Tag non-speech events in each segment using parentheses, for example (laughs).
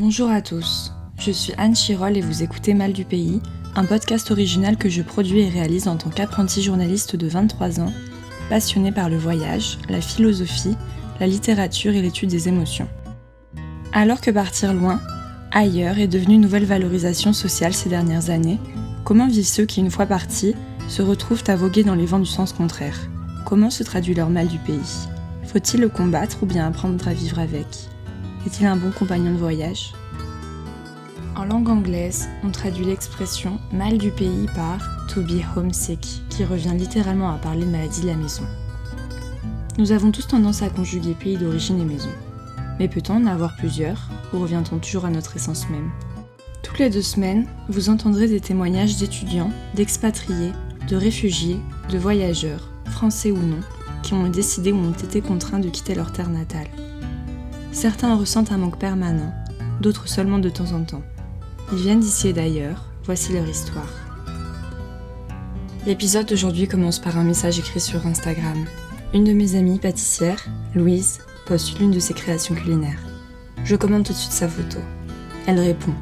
Bonjour à tous, je suis Anne Chirol et vous écoutez Mal du Pays, un podcast original que je produis et réalise en tant qu'apprenti journaliste de 23 ans, passionné par le voyage, la philosophie, la littérature et l'étude des émotions. Alors que partir loin, ailleurs, est devenu nouvelle valorisation sociale ces dernières années, comment vivent ceux qui, une fois partis, se retrouvent à voguer dans les vents du sens contraire? Comment se traduit leur mal du pays? Faut-il le combattre ou bien apprendre à vivre avec? Est-il un bon compagnon de voyage En langue anglaise, on traduit l'expression mal du pays par to be homesick, qui revient littéralement à parler de maladie de la maison. Nous avons tous tendance à conjuguer pays d'origine et maison. Mais peut-on en avoir plusieurs, ou revient-on toujours à notre essence même? Toutes les deux semaines, vous entendrez des témoignages d'étudiants, d'expatriés, de réfugiés, de voyageurs, français ou non, qui ont décidé ou ont été contraints de quitter leur terre natale. Certains ressentent un manque permanent, d'autres seulement de temps en temps. Ils viennent d'ici et d'ailleurs, voici leur histoire. L'épisode d'aujourd'hui commence par un message écrit sur Instagram. Une de mes amies pâtissières, Louise, poste l'une de ses créations culinaires. Je commande tout de suite sa photo. Elle répond.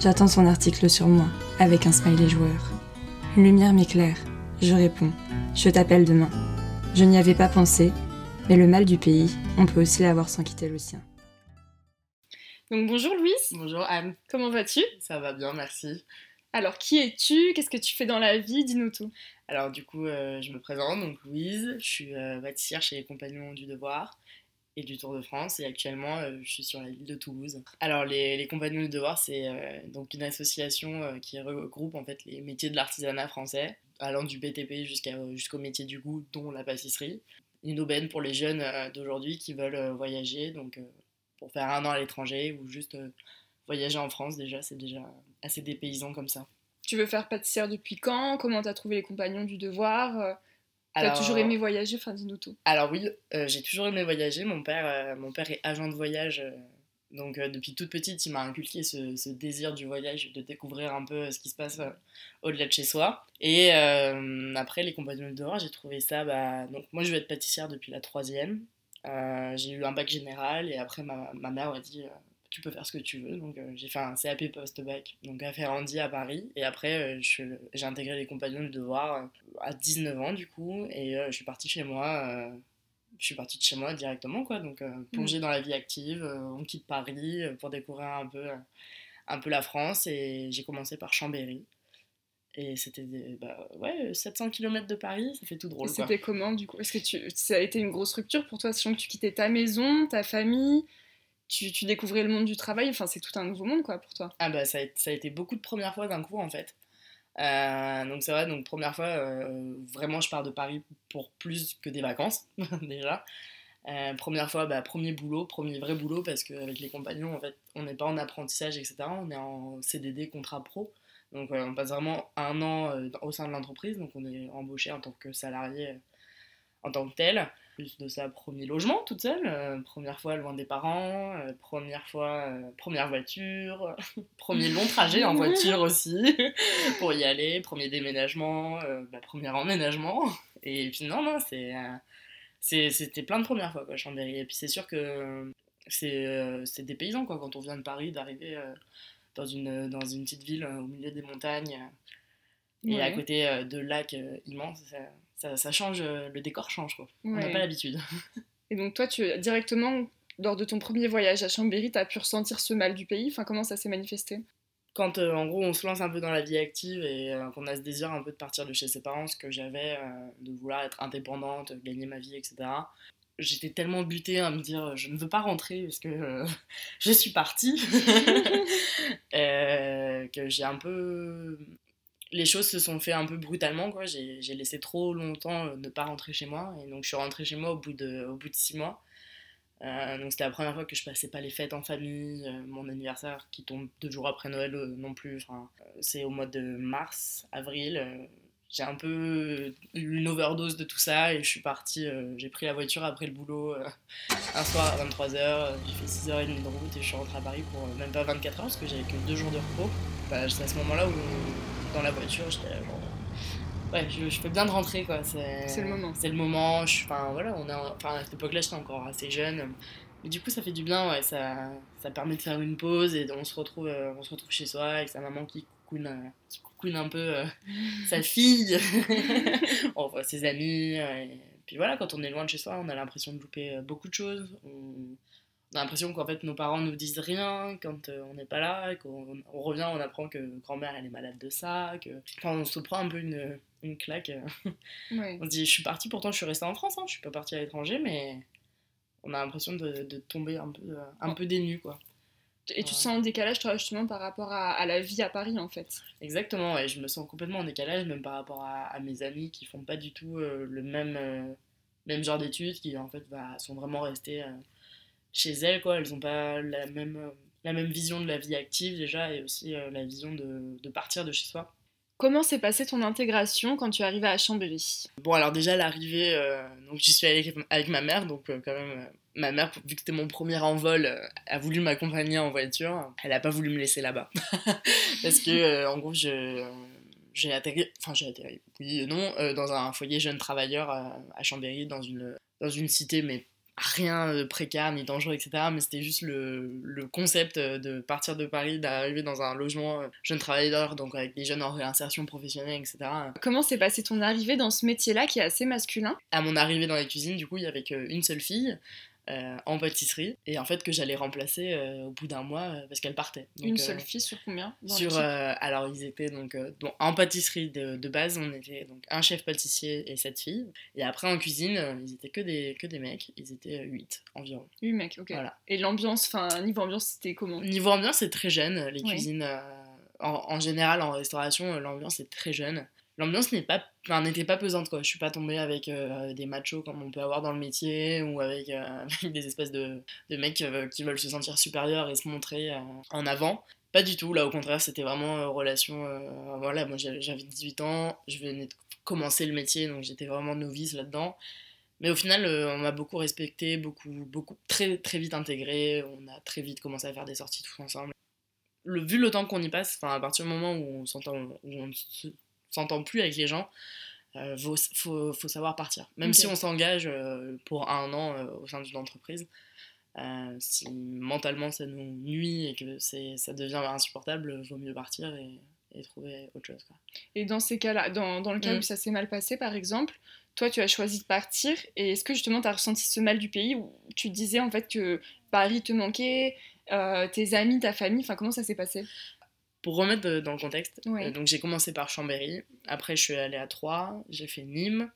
J'attends son article sur moi, avec un smiley joueur. Une lumière m'éclaire. Je réponds. Je t'appelle demain. Je n'y avais pas pensé, mais le mal du pays, on peut aussi l'avoir sans quitter le sien. Donc bonjour Louise, Bonjour Anne, comment vas-tu? Ça va bien, merci. Alors qui es-tu? Qu'est-ce que tu fais dans la vie? Dis-nous tout. Alors du coup, euh, je me présente, donc Louise, je suis euh, pâtissière chez les Compagnons du Devoir et du Tour de France et actuellement euh, je suis sur la ville de Toulouse. Alors les, les Compagnons du Devoir, c'est euh, donc une association qui regroupe en fait les métiers de l'artisanat français, allant du BTP jusqu'au métier du goût, dont la pâtisserie. Une aubaine pour les jeunes d'aujourd'hui qui veulent voyager, donc pour faire un an à l'étranger ou juste euh, voyager en France déjà, c'est déjà assez dépaysant comme ça. Tu veux faire pâtissière depuis quand? Comment t'as trouvé les compagnons du devoir? Euh, T'as Alors- toujours aimé voyager? Enfin dis-nous tout. Alors oui, euh, j'ai toujours aimé voyager. Mon père, euh, mon père est agent de voyage, euh, donc depuis toute petite, il m'a inculqué ce, ce désir du voyage, de découvrir un peu ce qui se passe au-delà de chez soi. Et après les compagnons de devoir, j'ai trouvé ça. Bah, donc moi, je veux être pâtissière depuis la troisième. Euh, j'ai eu un bac général et après ma, ma mère m'a dit. euh, tu peux faire ce que tu veux, donc euh, j'ai fait un CAP post-bac, donc à Ferrandi à Paris, et après j'ai intégré les compagnons du devoir à 19 ans du coup, et je suis partie chez moi je suis partie de chez moi directement, quoi. Donc, plongée dans la vie active, on quitte Paris pour découvrir un peu, un peu la France. Et j'ai commencé par Chambéry. Et c'était, bah, ouais, 700 km de Paris, ça fait tout drôle. C'était comment du coup? Est-ce que tu... ça a été une grosse rupture pour toi, sachant que tu quittais ta maison, ta famille tu, tu découvrais le monde du travail, enfin c'est tout un nouveau monde quoi pour toi. Ah bah ça a, ça a été beaucoup de premières fois d'un coup en fait. Euh, donc c'est vrai, donc première fois, euh, vraiment je pars de Paris pour plus que des vacances (laughs) déjà. Euh, première fois, bah, premier boulot, premier vrai boulot parce qu'avec les compagnons en fait on n'est pas en apprentissage etc. On est en CDD contrat pro. Donc on passe vraiment un an euh, au sein de l'entreprise, donc on est embauché en tant que salarié euh, en tant que tel. Plus de ça, premier logement toute seule, euh, première fois loin des parents, première fois, première voiture, (laughs) premier long trajet en voiture (laughs) aussi (laughs) pour y aller, premier déménagement, bah, premier emménagement. Et puis non, non, c'est, c'est- c'était plein de premières fois quoi, Chambéry. Et puis c'est sûr que c'est, c'est des paysans quoi, quand on vient de Paris d'arriver dans, une, dans une petite ville euh, au milieu des montagnes euh, et à côté euh, de lacs immenses. Ça, ça, ça change, le décor change quoi. On n'a pas l'habitude. (laughs) Et donc toi, tu directement lors de ton premier voyage à Chambéry, t'as pu ressentir ce mal du pays? Enfin comment ça s'est manifesté? Quand euh, en gros on se lance un peu dans la vie active et euh, qu'on a ce désir un peu de partir de chez ses parents, ce que j'avais, euh, de vouloir être indépendante, gagner ma vie, etc. J'étais tellement butée à me dire je ne veux pas rentrer parce que euh, (laughs) je suis partie (laughs) Euh, que j'ai un peu les choses se sont fait un peu brutalement quoi j'ai j'ai laissé trop longtemps euh, ne pas rentrer chez moi et donc je suis rentrée chez moi au bout de au bout de six mois euh, donc c'était la première fois que je passais pas les fêtes en famille, mon anniversaire qui tombe deux jours après Noël non plus. Enfin, c'est au mois de mars, avril. Euh, j'ai un peu eu une overdose de tout ça et je suis partie. euh, j'ai pris la voiture après le boulot euh, un soir à 23h. j'ai fait 6h30 de route et je suis rentrée à Paris pour euh, même pas 24 heures parce que j'avais que deux jours de repos. Bah, c'est à ce moment-là où dans la voiture j'étais genre, Ouais, je, je fais bien de rentrer quoi. C'est le moment. C'est le moment. Enfin voilà, on enfin à cette époque-là, j'étais encore assez jeune. Et du coup, ça fait du bien, ouais, ça, ça permet de faire une pause et on se retrouve, euh, on se retrouve chez soi avec sa maman qui coucoune, euh, qui coucoune un peu euh, (laughs) sa fille, (laughs) on voit ses amis. et puis voilà, quand on est loin de chez soi, on a l'impression de louper beaucoup de choses. On, on a l'impression qu'en fait nos parents nous disent rien quand on n'est pas là, et qu'on on revient, on apprend que grand-mère elle est malade de ça, que enfin, on se prend un peu une, une claque. (laughs) Ouais. On se dit je suis partie, pourtant je suis restée en France, hein, je suis pas partie à l'étranger, mais on a l'impression de, de tomber un peu, euh, un peu dénu quoi. Et tu te sens en décalage, toi, justement, par rapport à, à la vie à Paris, en fait. Exactement, ouais, je me sens complètement en décalage, même par rapport à, à mes amis qui font pas du tout euh, le même, euh, même genre d'études, qui en fait bah, sont vraiment restées euh, chez elles, quoi. Elles ont pas la même, la même vision de la vie active déjà, et aussi la vision de, de partir de chez soi. Comment s'est passée ton intégration quand tu es arrivée à Chambéry? Bon, alors déjà, l'arrivée, donc j'y suis allée avec, ma mère, donc quand même, ma mère, vu que c'était mon premier envol, euh, a voulu m'accompagner en voiture. Elle a pas voulu me laisser là-bas. (laughs) Parce que, euh, en gros, je, euh, j'ai atterri, enfin j'ai atterri, oui et non, euh, dans un foyer jeunes travailleurs euh, à Chambéry, dans une, dans une cité, mais rien de précaire ni dangereux, etc. Mais c'était juste le, le concept de partir de Paris, d'arriver dans un logement jeunes travailleurs, donc avec des jeunes en réinsertion professionnelle, etc. Comment s'est passée ton arrivée dans ce métier-là qui est assez masculin? À mon arrivée dans la cuisine, du coup, il y avait qu'une seule fille euh, en pâtisserie, et en fait que j'allais remplacer euh, au bout d'un mois euh, parce qu'elle partait. Donc, Une seule fille sur combien dans sur, alors ils étaient donc, en pâtisserie de, de base, on était donc un chef pâtissier et sept filles, et après en cuisine, ils étaient que des, que des mecs, ils étaient huit environ. Oui, mec, ok. Voilà. Et l'ambiance, enfin, niveau ambiance, c'était comment Niveau ambiance, c'est très jeune, les cuisines en, en général en restauration, l'ambiance est très jeune. L'ambiance n'était pas pesante quoi. Je suis pas tombée avec euh, des machos comme on peut avoir dans le métier ou avec, euh, (laughs) des espèces de, mecs euh, qui veulent se sentir supérieurs et se montrer en avant. Pas du tout. Là, au contraire, c'était vraiment relation. voilà, moi j'avais j'avais 18 ans, je venais de commencer le métier, donc j'étais vraiment novice là-dedans. Mais au final, on m'a beaucoup respecté, beaucoup, beaucoup, très, très vite intégré. On a très vite commencé à faire des sorties tous ensemble. Le, vu le temps qu'on y passe, à partir du moment où on s'entend, où on se- s'entend plus avec les gens, euh, faut, faut, faut savoir partir. Même si on s'engage euh, pour un an euh, au sein d'une entreprise, si mentalement ça nous nuit et que ça devient insupportable, vaut mieux partir et, et trouver autre chose. Quoi. Et dans ces cas-là, dans, dans le cas Mm. où ça s'est mal passé, par exemple, toi, tu as choisi de partir. Et est-ce que justement, tu as ressenti ce mal du pays où tu disais en fait que Paris te manquait, euh, tes amis, ta famille Enfin, comment ça s'est passé? Pour remettre de- dans le contexte, euh, donc j'ai commencé par Chambéry, après je suis allée à Troyes, j'ai fait Nîmes,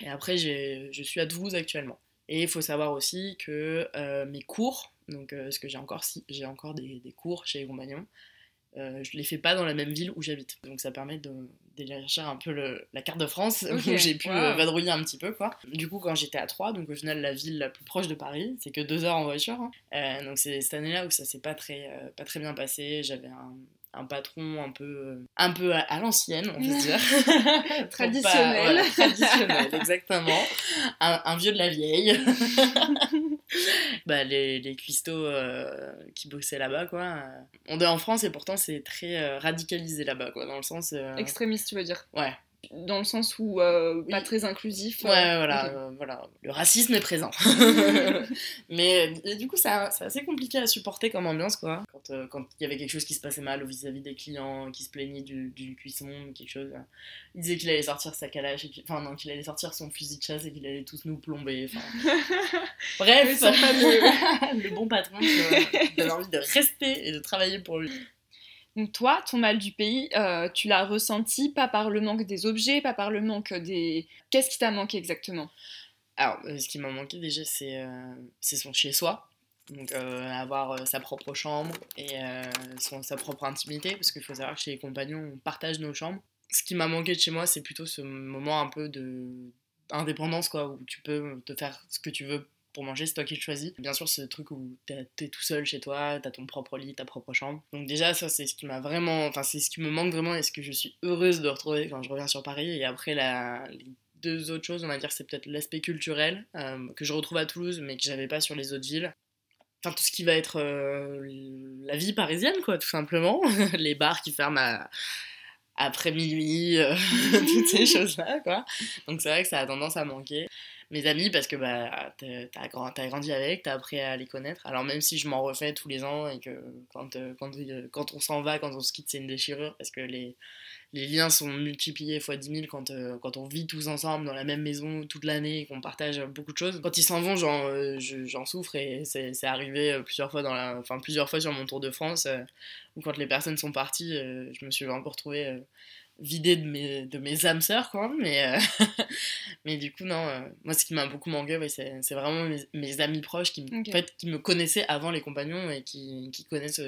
et après je suis à Toulouse actuellement. Et il faut savoir aussi que euh, mes cours, donc euh, parce que j'ai encore, si, j'ai encore des, des cours chez les compagnons, euh, je les fais pas dans la même ville où j'habite. Donc ça permet de d'élargir un peu le- la carte de France, (laughs) où j'ai pu wow. euh, vadrouiller un petit peu. quoi. Du coup, quand j'étais à Troyes, donc au final la ville la plus proche de Paris, c'est que deux heures en voiture. hein. Euh, donc c'est cette année-là où ça s'est pas très, euh, pas très bien passé. J'avais un, un patron un peu, un peu à, à l'ancienne, on peut dire. (laughs) Pas- Traditionnel. voilà, traditionnel, exactement. Un, un vieux de la vieille. (laughs) bah, les, les cuistots euh, qui bossaient là-bas, quoi. On est en France et pourtant c'est très euh, radicalisé là-bas, quoi, dans le sens... euh, Extrémiste, tu veux dire? Ouais, Dans le sens où euh, pas très inclusif. ouais, euh, voilà, euh, voilà. Le racisme est présent. (laughs) Mais du coup, c'est assez compliqué à supporter comme ambiance, quoi. Quand euh, quand il y avait quelque chose qui se passait mal vis-à-vis des clients, qui se plaignaient du, du cuisson, quelque chose. il disait qu'il allait sortir sa calache, enfin non, qu'il allait sortir son fusil de chasse et qu'il allait tous nous plomber. (laughs) Bref, (laughs) le bon patron donne envie de rester et de travailler pour lui. Donc toi, ton mal du pays, euh, tu l'as ressenti pas par le manque des objets, pas par le manque des... Qu'est-ce qui t'a manqué exactement? Alors, euh, ce qui m'a manqué déjà, c'est euh, son chez-soi. Donc, avoir sa propre chambre et son, sa propre intimité, parce qu'il faut savoir que chez les compagnons, on partage nos chambres. Ce qui m'a manqué de chez moi, c'est plutôt ce moment un peu de indépendance, quoi, où tu peux te faire ce que tu veux pour manger, c'est toi qui le choisis. Bien sûr, ce truc où t'es t'es tout seul chez toi, t'as ton propre lit, ta propre chambre. Donc déjà, ça, c'est ce qui m'a vraiment... Enfin, c'est ce qui me manque vraiment et ce que je suis heureuse de retrouver quand je reviens sur Paris. Et après, la... les deux autres choses, on va dire, c'est peut-être l'aspect culturel, euh, que je retrouve à Toulouse, mais que j'avais pas sur les autres villes. Enfin, tout ce qui va être euh, la vie parisienne, quoi, tout simplement. (laughs) les bars qui ferment à- après minuit, euh, (laughs) toutes ces (laughs) choses-là, quoi. Donc c'est vrai que ça a tendance à manquer. Mes amis parce que bah, t'as as grandi avec, t'as appris à les connaître. Alors même si je m'en refais tous les ans et que quand, quand, quand on s'en va, quand on se quitte, c'est une déchirure parce que les, les liens sont multipliés fois 10 000 quand, euh, quand on vit tous ensemble dans la même maison toute l'année et qu'on partage beaucoup de choses. Quand ils s'en vont, j'en euh, souffre et c'est arrivé euh, plusieurs fois, dans la, plusieurs fois sur mon tour de France où quand les personnes sont parties, je me suis peu retrouvée vidée de mes, de mes âmes sœurs, quoi. Mais, (laughs) mais du coup, non, moi ce qui m'a beaucoup manqué, c'est vraiment mes, amis proches qui, en fait, qui me connaissaient avant les compagnons et qui, qui connaissent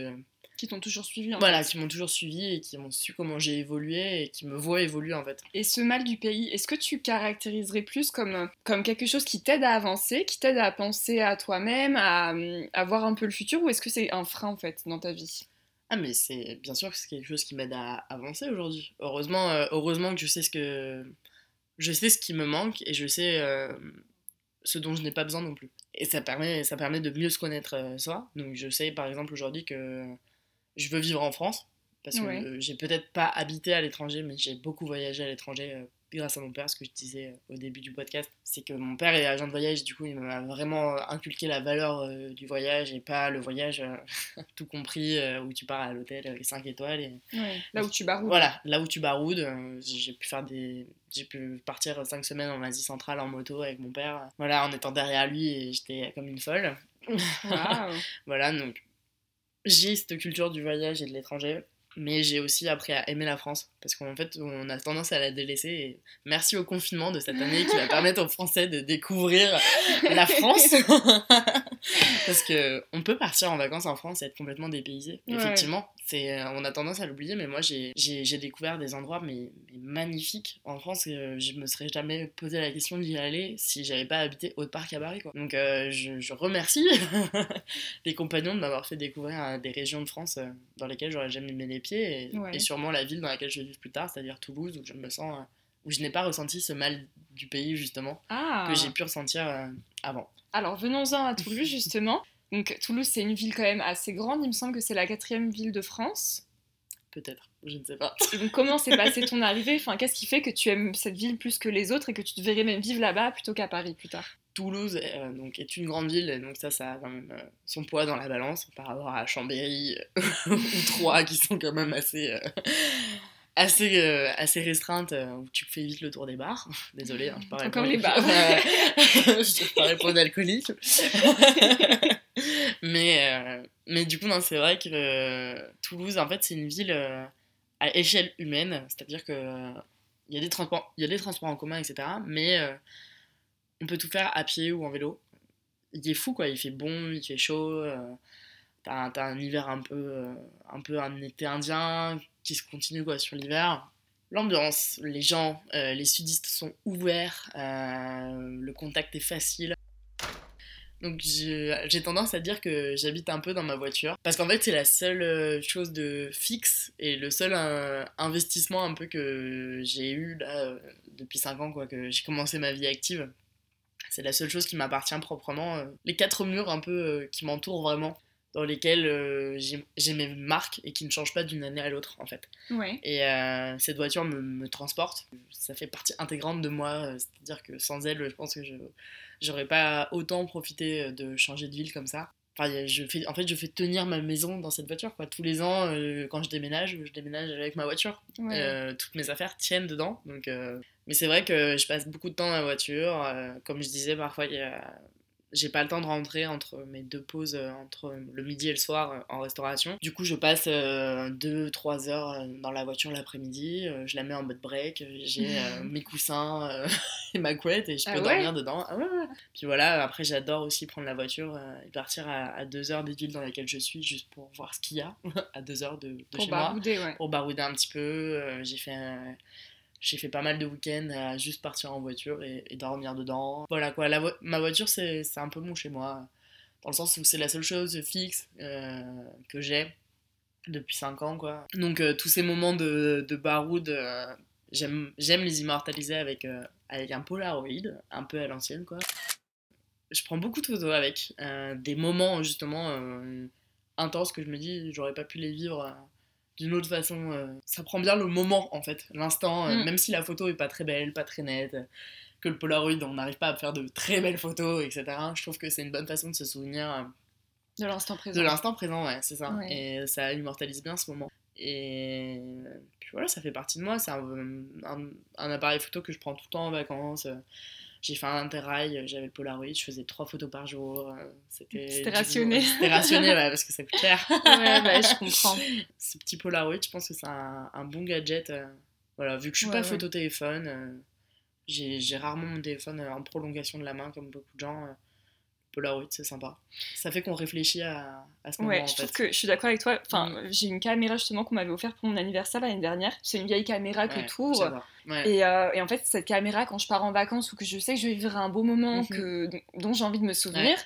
qui t'ont toujours suivi. En voilà, qui m'ont toujours suivi et qui ont su comment j'ai évolué et qui me voient évoluer en fait. Et ce mal du pays, est-ce que tu caractériserais plus comme, comme quelque chose qui t'aide à avancer, qui t'aide à penser à toi-même, à, à, voir un peu le futur, ou est-ce que c'est un frein en fait dans ta vie? Ah mais c'est bien sûr que c'est quelque chose qui m'aide à avancer aujourd'hui. Heureusement, euh, heureusement que je sais ce que je sais ce qui me manque et je sais euh, ce dont je n'ai pas besoin non plus. Et ça permet ça permet de mieux se connaître euh, soi. Donc je sais par exemple aujourd'hui que je veux vivre en France parce que j'ai peut-être pas habité à l'étranger, mais j'ai beaucoup voyagé à l'étranger euh, grâce à mon père. Ce que je disais euh, au début du podcast, c'est que mon père est agent de voyage, du coup, il m'a vraiment inculqué la valeur euh, du voyage et pas le voyage (laughs) tout compris où tu pars à l'hôtel 5 étoiles. Et... Là où tu baroudes. Voilà, là où tu baroudes. j'ai pu faire des. J'ai pu partir 5 semaines en Asie centrale en moto avec mon père. Voilà, en étant derrière lui et j'étais comme une folle. (laughs) voilà, donc j'ai cette culture du voyage et de l'étranger, mais j'ai aussi appris à aimer la France parce qu'en fait on a tendance à la délaisser et merci au confinement de cette année qui va permettre aux Français de découvrir la France. (laughs) Parce que on peut partir en vacances en France et être complètement dépaysé effectivement on a tendance à l'oublier mais moi j'ai découvert des endroits mais, magnifiques en France euh, je me serais jamais posé la question d'y aller si j'avais pas habité Haute-Parc à Paris quoi donc euh, je, remercie (laughs) les compagnons de m'avoir fait découvrir des régions de France dans lesquelles j'aurais jamais mis les pieds et, et sûrement la ville dans laquelle je vais plus tard, c'est-à-dire Toulouse, où je me sens, euh, où je n'ai pas ressenti ce mal du pays justement ah. que j'ai pu ressentir euh, avant. Alors venons-en à Toulouse (laughs) justement. Donc Toulouse c'est une ville quand même assez grande, il me semble que c'est la quatrième ville de France. Peut-être, je ne sais pas. donc comment s'est passée ton arrivée? Enfin, qu'est-ce qui fait que tu aimes cette ville plus que les autres et que tu devrais même vivre là-bas plutôt qu'à Paris plus tard? Toulouse euh, donc, est une grande ville, donc ça, ça a quand même son poids dans la balance par rapport à Chambéry (laughs) ou Troyes qui sont quand même assez, assez, euh, assez restreinte euh, où tu fais vite le tour des bars. (laughs) Désolée, hein, je parle Encore les bars. (laughs) je parlais pas d'alcoolique. Mais, euh, mais du coup, non, c'est vrai que Toulouse, en fait, c'est une ville à échelle humaine. C'est-à-dire que il y, a des transports, y a des transports en commun, etc. Mais on peut tout faire à pied ou en vélo. Il est fou, quoi. Il fait bon, il fait chaud. T'as as un hiver un peu, un peu un été indien qui se continue quoi, sur l'hiver. L'ambiance, les gens, euh, les sudistes sont ouverts, euh, le contact est facile. Donc j'ai tendance à dire que j'habite un peu dans ma voiture. Parce qu'en fait c'est la seule euh, chose de fixe et le seul investissement un peu que j'ai eu là depuis 5 ans quoi, que j'ai commencé ma vie active. C'est la seule chose qui m'appartient proprement. Les quatre murs un peu qui m'entourent vraiment dans lesquels euh, j'ai mes marques et qui ne changent pas d'une année à l'autre en fait. Et euh, cette voiture me, me, transporte, ça fait partie intégrante de moi, euh, c'est-à-dire que sans elle, je pense que je j'aurais pas autant profité de changer de ville comme ça. Enfin, je fais, en fait, je fais tenir ma maison dans cette voiture. Quoi. Tous les ans, quand je déménage, je déménage avec ma voiture. toutes mes affaires tiennent dedans. Donc, Mais c'est vrai que je passe beaucoup de temps dans la voiture. comme je disais, parfois, il y a j'ai pas le temps de rentrer entre mes deux pauses, euh, entre le midi et le soir euh, en restauration. Du coup, je passe 2-3 euh, heures dans la voiture l'après-midi, je la mets en mode break, j'ai (laughs) mes coussins (laughs) et ma couette et je peux ah dormir dedans. Ah Puis voilà, après, j'adore aussi prendre la voiture et partir à 2 heures des villes dans lesquelles je suis juste pour voir ce qu'il y a, (laughs) à 2 heures de, de chez moi. Pour barouder un petit peu. j'ai fait j'ai fait pas mal de week-ends à juste partir en voiture et, dormir dedans. Voilà quoi, ma voiture c'est un peu mon chez moi, dans le sens où c'est la seule chose fixe euh, que j'ai depuis 5 ans quoi. Donc euh, tous ces moments de, de baroud, euh, j'aime les immortaliser avec, avec un Polaroid, un peu à l'ancienne quoi. Je prends beaucoup de photos avec, des moments justement intenses que je me dis j'aurais pas pu les vivre d'une autre façon. euh, ça prend bien le moment en fait, l'instant, euh, Mm. même si la photo est pas très belle, pas très nette, euh, que le Polaroid on n'arrive pas à faire de très belles photos, etc. Je trouve que c'est une bonne façon de se souvenir De l'instant présent. de l'instant présent, ouais, c'est ça. Ouais. Et ça immortalise bien ce moment. Et puis voilà, ça fait partie de moi. C'est un, un- un appareil photo que je prends tout le temps en vacances. J'ai fait un interrail, j'avais le Polaroid, je faisais trois photos par jour. euh, C'était rationné. C'était rationné, ouais, parce que ça coûte cher. Ouais, bah, je comprends. (laughs) Ce petit Polaroid, je pense que c'est un, un bon gadget. euh, voilà, vu que je suis Ouais, pas ouais. photo-téléphone, euh, j'ai rarement mon téléphone en prolongation de la main, comme beaucoup de gens. Polaroid, c'est sympa. Ça fait qu'on réfléchit à, à ce moment, Ouais, en je fait. trouve que je suis d'accord avec toi. Enfin, j'ai une caméra justement qu'on m'avait offerte pour mon anniversaire l'année dernière. C'est une vieille caméra que Ouais, tu ouvres. j'adore. Ouais. Et, euh, et en fait, cette caméra, quand je pars en vacances ou que je sais que je vais vivre un beau moment Mhm. que, dont j'ai envie de me souvenir,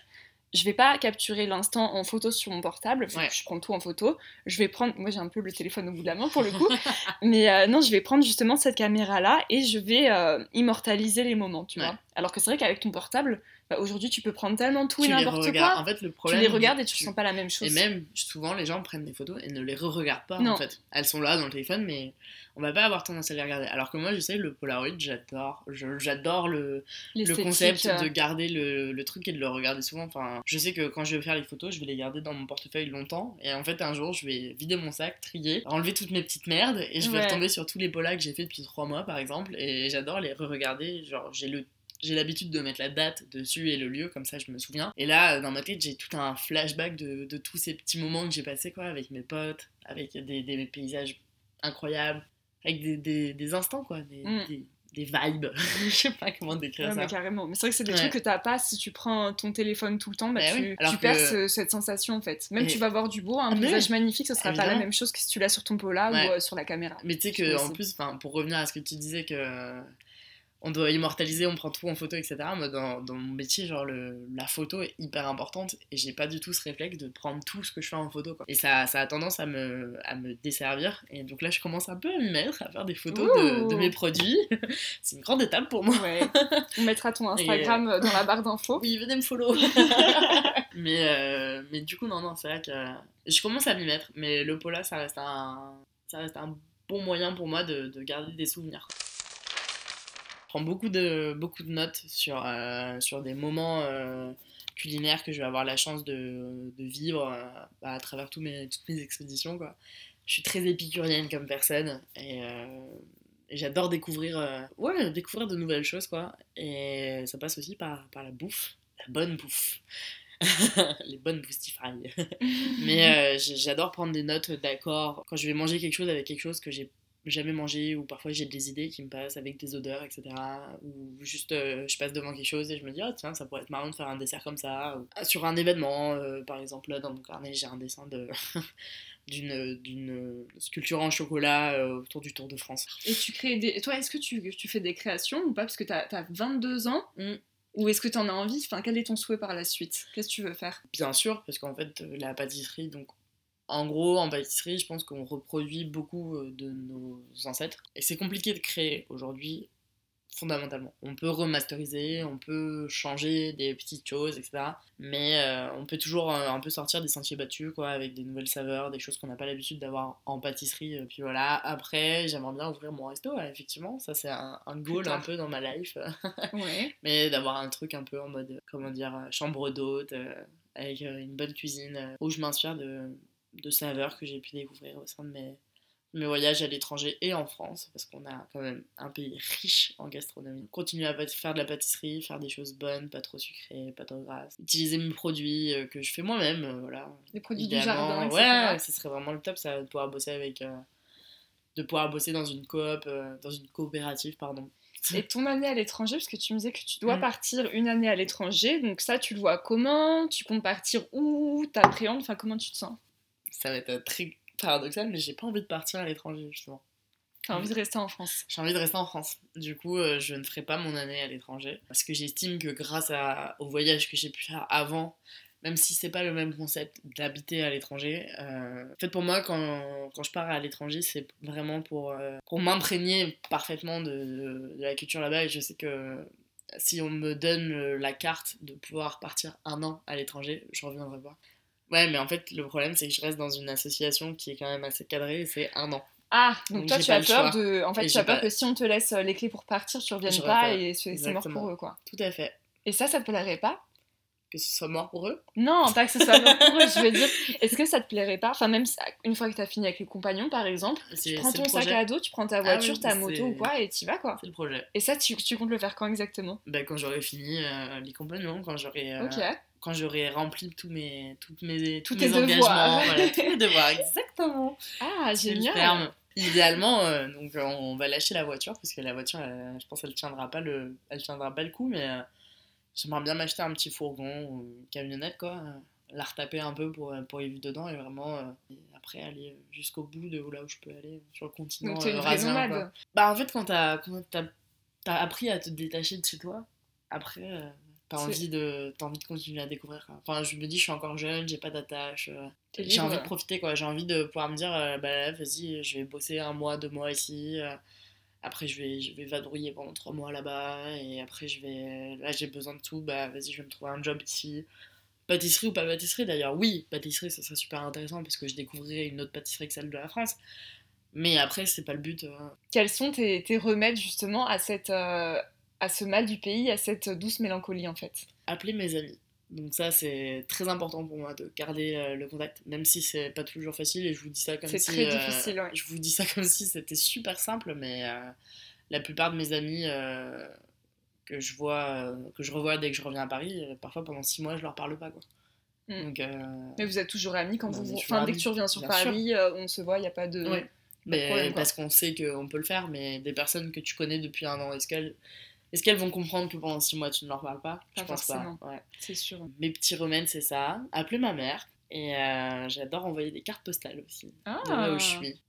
je vais pas capturer l'instant en photo sur mon portable. Ouais. Je prends tout en photo. Je vais prendre. Moi, j'ai un peu le téléphone au bout de la main pour le coup. (laughs) mais euh, non, je vais prendre justement cette caméra-là et je vais euh, immortaliser les moments, tu Ouais. vois. Alors que c'est vrai qu'avec ton portable, bah, aujourd'hui, tu peux prendre tellement tout et tu n'importe quoi. En fait, le Tu problème. les regardes et tu ressens pas la même Et chose. même, souvent, les gens prennent des photos et ne les re-regardent pas, Non. en fait. Elles sont là dans le téléphone, mais on va pas avoir tendance à les regarder. Alors que moi, je sais, le Polaroid, j'adore. J'adore le, le concept euh, de garder le, le truc et de le regarder souvent. Enfin, je sais que quand je vais faire les photos, je vais les garder dans mon portefeuille longtemps. Et en fait, un jour, je vais vider mon sac, trier, enlever toutes mes petites merdes et je vais Ouais. retomber sur tous les polas que j'ai fait depuis trois mois, par exemple. Et j'adore les re-regarder. Genre, j'ai le j'ai l'habitude de mettre la date dessus et le lieu, comme ça je me souviens. Et là, dans ma tête, j'ai tout un flashback de, de tous ces petits moments que j'ai passés quoi, avec mes potes, avec des, des paysages incroyables, avec des, des, des instants, quoi, des, Mm. des, vibes. (laughs) Je sais pas comment décrire Ouais, ça. mais carrément. Mais c'est vrai que c'est des Ouais. trucs que t'as pas si tu prends ton téléphone tout le temps, bah, Bah tu, oui, tu perds ce- cette sensation en fait. Même Et- tu vas voir du beau, un Ah, paysage oui. magnifique, ce sera pas la même chose que si tu l'as sur ton pola Ouais. ou euh, sur la caméra. Mais tu sais que en plus, pour revenir à ce que tu disais que on doit immortaliser, on prend tout en photo, etc. Moi, dans, dans mon métier, genre le, la photo est hyper importante et j'ai pas du tout ce réflexe de prendre tout ce que je fais en photo. Quoi. Et ça, ça a tendance à me, à me desservir. Et donc là, je commence un peu à m'y mettre, à faire des photos de, mes produits. (laughs) C'est une grande étape pour moi. Ouais. (laughs) On mettra ton Instagram euh, dans la barre d'infos. Oui, venez me follow. (laughs) mais, euh, mais du coup, non, non, c'est vrai que je commence à m'y mettre. Mais le Pola, ça reste un, ça reste un bon moyen pour moi de, de garder des souvenirs. Prends beaucoup de, beaucoup de notes sur, euh, sur des moments euh, culinaires que je vais avoir la chance de, de vivre euh, bah, à travers tous mes, toutes mes expéditions. Quoi. Je suis très épicurienne comme personne et, j'adore découvrir, ouais, découvrir de nouvelles choses. Quoi. Et ça passe aussi par, par la bouffe, la bonne bouffe. (laughs) les bonnes boostify. (laughs) Mais j'adore prendre des notes d'accord quand je vais manger quelque chose avec quelque chose que j'ai jamais mangé ou parfois j'ai des idées qui me passent avec des odeurs etc ou juste euh, je passe devant quelque chose et je me dis oh tiens ça pourrait être marrant de faire un dessert comme ça ou, ah, sur un événement euh, par exemple là dans mon carnet j'ai un dessin de (laughs) d'une d'une sculpture en chocolat euh, autour du Tour de France Et tu crées des. Toi, est-ce que tu, tu fais des créations ou pas? Parce que t'as as 22 ans. Mm. Ou est-ce que t'en as envie? Enfin, quel est ton souhait par la suite? Qu'est-ce que tu veux faire? Bien sûr, parce qu'en fait, euh, la pâtisserie, donc en gros, en pâtisserie, je pense qu'on reproduit beaucoup euh, de nos ancêtres. Et c'est compliqué de créer aujourd'hui, fondamentalement. On peut remasteriser, on peut changer des petites choses, etc. Mais euh, on peut toujours euh, un peu sortir des sentiers battus, quoi, avec des nouvelles saveurs, des choses qu'on n'a pas l'habitude d'avoir en pâtisserie. Et puis voilà, après, j'aimerais bien ouvrir mon resto, ouais, effectivement. Ça, c'est un, un goal un peu dans ma life. (laughs) Ouais. Mais d'avoir un truc un peu en mode, comment dire, chambre d'hôte, euh, avec une bonne cuisine, où je m'inspire de, de saveurs que j'ai pu découvrir au sein de mes, mes voyages à l'étranger et en France, parce qu'on a quand même un pays riche en gastronomie. Continuer à faire de la pâtisserie, faire des choses bonnes, pas trop sucrées, pas trop grasses. Utiliser mes produits euh, que je fais moi-même, euh, voilà. Des produits du jardin, etc. Ouais, ce serait vraiment le top, ça, de pouvoir bosser avec... euh, de pouvoir bosser dans une coop, euh, dans une coopérative, pardon. Et ton année à l'étranger, parce que tu me disais que tu dois Mm. partir une année à l'étranger, donc ça, tu le vois comment? Tu comptes partir où? T'appréhendes? Enfin, comment tu te sens? Ça va être très paradoxal, mais j'ai pas envie de partir à l'étranger, justement. T'as envie de rester en France J'ai envie de rester en France. Du coup, euh, je ne ferai pas mon année à l'étranger. Parce que j'estime que grâce à, au voyage que j'ai pu faire avant, même si c'est pas le même concept d'habiter à l'étranger, euh, en fait, pour moi, quand, quand je pars à l'étranger, c'est vraiment pour, euh, pour m'imprégner parfaitement de, de- de la culture là-bas. Et je sais que si on me donne la carte de pouvoir partir un an à l'étranger, je reviendrai pas. Ouais, mais en fait, le problème, c'est que je reste dans une association qui est quand même assez cadrée et c'est un an. Ah, donc, Donc toi tu as peur de. En fait, Et tu as peur pas- que si on te laisse euh, les clés pour partir, tu reviennes pas et c'est mort pour eux, quoi. Tout à fait. Et ça, ça te plairait pas? Que ce soit mort pour eux? Non, pas que ce soit mort pour eux, je veux dire. (laughs) Est-ce que ça te plairait pas? Enfin, même une fois que t'as fini avec les compagnons, par exemple, tu prends ton sac à dos, tu prends ta Ah voiture, oui, ta moto ou quoi, et t'y vas, quoi. C'est le projet. Et ça, tu, tu comptes le faire quand exactement? Bah, quand j'aurai fini euh, les compagnons, quand j'aurai euh, Ok. Quand j'aurai rempli tous mes, toutes mes, tous mes engagements, (laughs) voilà, tous mes devoirs, exactement. Ah, génial. Idéalement, euh, donc euh, on va lâcher la voiture parce que la voiture, euh, je pense, elle tiendra pas le, elle tiendra pas le coup, mais euh, j'aimerais bien m'acheter un petit fourgon ou une camionnette quoi, euh, la retaper un peu pour, pour y vivre dedans et vraiment et après aller jusqu'au bout de là où je peux aller sur le continent. Donc une quoi. Bah en fait quand t'as t'as t'as appris à te détacher de chez toi, après t'as envie de t'as envie de continuer à découvrir. quoi. Enfin je me dis je suis encore jeune, j'ai pas d'attache. euh, j'ai envie de profiter quoi. J'ai envie de pouvoir me dire euh, bah vas-y je vais bosser un mois deux mois ici. euh, après je vais je vais vadrouiller pendant trois mois là-bas et après je vais là j'ai besoin de tout bah vas-y je vais me trouver un job ici. Pâtisserie ou pas pâtisserie d'ailleurs, oui, pâtisserie ça serait super intéressant parce que je découvrirais une autre pâtisserie que celle de la France. Mais après, c'est pas le but. euh, Quels sont tes, tes remèdes justement à, cette, à ce mal du pays, à cette douce mélancolie en fait appeler mes amis. Donc ça, c'est très important pour moi de garder euh, le contact, même si c'est pas toujours facile. Et je vous dis ça comme C'est si... très euh, difficile, ouais. Je vous dis ça comme si c'était super simple, mais euh, la plupart de mes amis que je vois, que je revois dès que je reviens à Paris, parfois pendant six mois, je leur parle pas, quoi. Mm. Donc, Mais vous êtes toujours amis quand vous. vous- Enfin, dès que tu reviens sur Paris, on se voit, il n'y a pas de. Ouais. mais problème, parce qu'on sait qu'on peut le faire, mais des personnes que tu connais depuis un an, est-ce qu'elles est-ce qu'elles vont comprendre que pendant six mois tu ne leur parles pas? Pas Je pense forcément. pas. Ouais. C'est sûr. Mes petits remèdes, c'est ça. Appeler ma mère. Et euh, j'adore envoyer des cartes postales aussi. Ah. De là où je suis.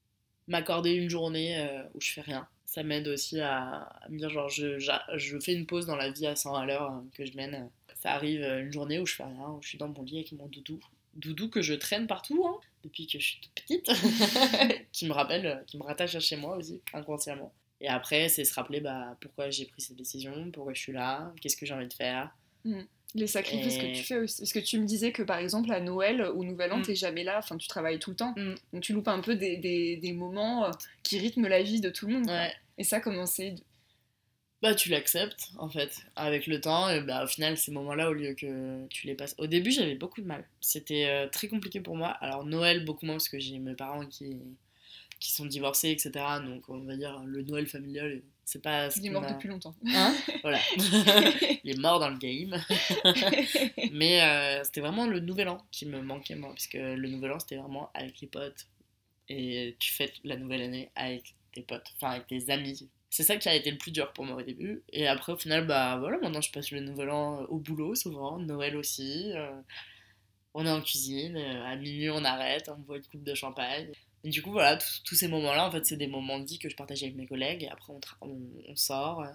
M'accorder une journée euh, où je fais rien. Ça m'aide aussi à, à me dire, genre, je, je fais une pause dans la vie à 100 à l'heure euh, que je mène. Ça arrive une journée où je fais rien, où je suis dans mon lit avec mon doudou. Doudou que je traîne partout, hein, depuis que je suis toute petite. (laughs) qui me rappelle, qui me rattache à chez moi aussi, inconsciemment. Et après, c'est se rappeler bah, pourquoi j'ai pris cette décision, pourquoi je suis là, qu'est-ce que j'ai envie de faire. Les sacrifices Et- que tu fais aussi. Parce que tu me disais que par exemple à Noël ou Nouvel An, Mm. t'es jamais là, enfin tu travailles tout le temps. Mm. Donc tu loupes un peu des, des, des moments euh, qui rythment la vie de tout le monde. Ouais. Et ça, comment c'est Bah tu l'acceptes en fait avec le temps et bah au final ces moments-là au lieu que tu les passes. Au début j'avais beaucoup de mal. C'était euh, très compliqué pour moi. Alors Noël beaucoup moins parce que j'ai mes parents qui qui sont divorcés etc. Donc on va dire le Noël familial c'est pas. ce Il est mort depuis longtemps. Hein (laughs) voilà. (laughs) Il est mort dans le game. (laughs) Mais euh, c'était vraiment le nouvel an qui me manquait moi parce que le nouvel an c'était vraiment avec les potes et tu fêtes la nouvelle année avec tes potes, enfin avec tes amis. C'est ça qui a été le plus dur pour moi au début. Et après, au final, bah voilà, maintenant je passe le nouvel an au boulot souvent, Noël aussi. euh, on est en cuisine, euh, à minuit on arrête, on boit une coupe de champagne. Et du coup, voilà, tous- ces moments-là, en fait, c'est des moments de vie que je partage avec mes collègues. Et après, on, tra- on, on sort, euh,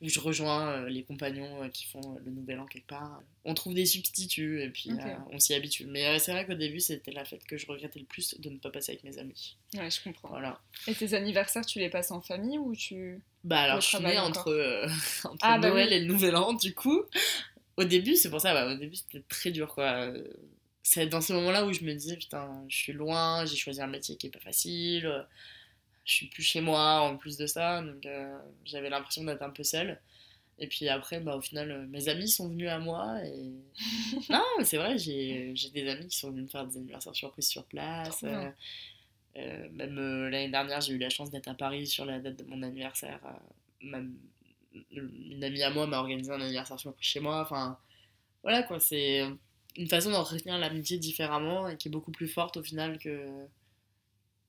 ou je rejoins euh, les compagnons euh, qui font euh, le nouvel an quelque part. On trouve des substituts et puis on s'y habitue. Mais c'est vrai qu'au début, c'était la fête que je regrettais le plus de ne pas passer avec mes amis. Ouais, je comprends. Voilà. Et tes anniversaires, tu les passes en famille ou tu. Bah alors, je suis née entre, (laughs) entre Ah, bah Noël oui. et le Nouvel An, du coup. Au début, c'est pour ça, ouais, au début, c'était très dur, quoi. C'est dans ces moments-là où je me disais, putain, je suis loin, j'ai choisi un métier qui est pas facile, je suis plus chez moi en plus de ça, donc euh, j'avais l'impression d'être un peu seule. Et puis après, bah, au final, euh, mes amis sont venus à moi et... (laughs) non, mais c'est vrai, j'ai des amis qui sont venus me faire des anniversaires surprises sur place. Euh, euh, même l'année dernière, j'ai eu la chance d'être à Paris sur la date de mon anniversaire. même une amie à moi m'a organisé un anniversaire surprise chez moi. Enfin, voilà quoi, c'est une façon d'entretenir l'amitié différemment et qui est beaucoup plus forte au final que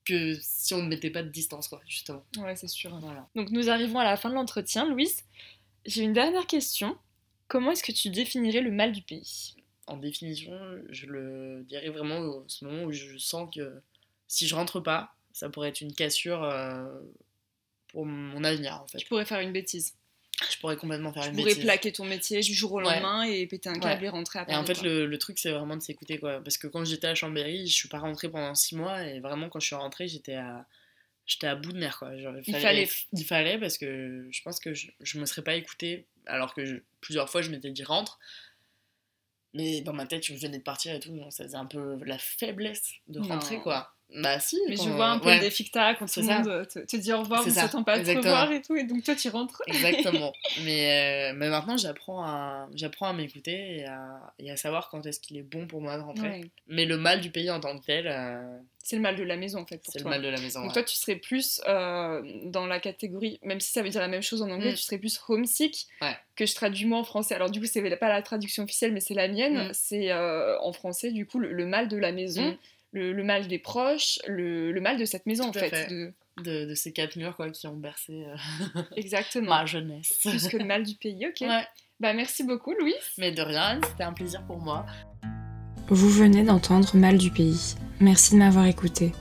que si on ne mettait pas de distance, quoi, justement. Ouais, c'est sûr. Voilà. Donc nous arrivons à la fin de l'entretien. Louise, j'ai une dernière question. Comment est-ce que tu définirais le mal du pays? En définition, je le dirais vraiment au ce moment où je sens que si je rentre pas, ça pourrait être une cassure euh, pour mon avenir en fait. Tu pourrais faire une bêtise. Je pourrais complètement faire Tu une pourrais bêtise. plaquer ton métier du jour au Ouais. lendemain et péter un câble Ouais. et rentrer à Et en fait, le, le truc, c'est vraiment de s'écouter, quoi. Parce que quand j'étais à Chambéry, je suis pas rentrée pendant six mois, et vraiment, quand je suis rentrée, j'étais à, j'étais à bout de nerfs, quoi. Genre, Il fallait. Il fallait, parce que je pense que je, je me serais pas écoutée, alors que je- plusieurs fois, je m'étais dit rentre. Mais dans ma tête, je venais de partir et tout, donc ça faisait un peu la faiblesse de rentrer, Non. quoi. Bah si. Mais je vois un peu ouais, le défi que t'as quand tout le monde euh, te, te dit au revoir, on s'attend pas à te revoir et tout, et donc toi tu rentres. Exactement. (laughs) mais, euh, mais maintenant, j'apprends à, j'apprends à m'écouter et à, et à savoir quand est-ce qu'il est bon pour moi de rentrer. Ouais. Mais le mal du pays en tant que tel, euh, C'est le mal de la maison en fait pour c'est le mal de la maison. Donc ouais. toi tu serais plus euh, dans la catégorie, même si ça veut dire la même chose en anglais, Mm. tu serais plus homesick que je traduis moi en français. Alors du coup c'est pas la traduction officielle mais c'est la mienne. Mm. C'est en français du coup le, le mal de la maison. Mm. Le, le mal des proches, le, le mal de cette maison Tout en fait. fait. de- de, de ces quatre murs quoi, qui ont bercé euh, Exactement. (laughs) ma jeunesse. Plus que le (laughs) mal du pays, ok. Ouais. Bah merci beaucoup Louise. Mais de rien, c'était un plaisir pour moi. Vous venez d'entendre Mal du Pays. Merci de m'avoir écouté.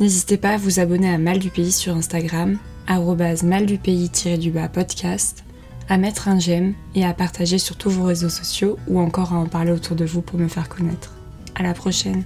N'hésitez pas à vous abonner à Mal du Pays sur Instagram, arrobase maldupays-du-bas podcast, à mettre un j'aime et à partager sur tous vos réseaux sociaux ou encore à en parler autour de vous pour me faire connaître. À la prochaine!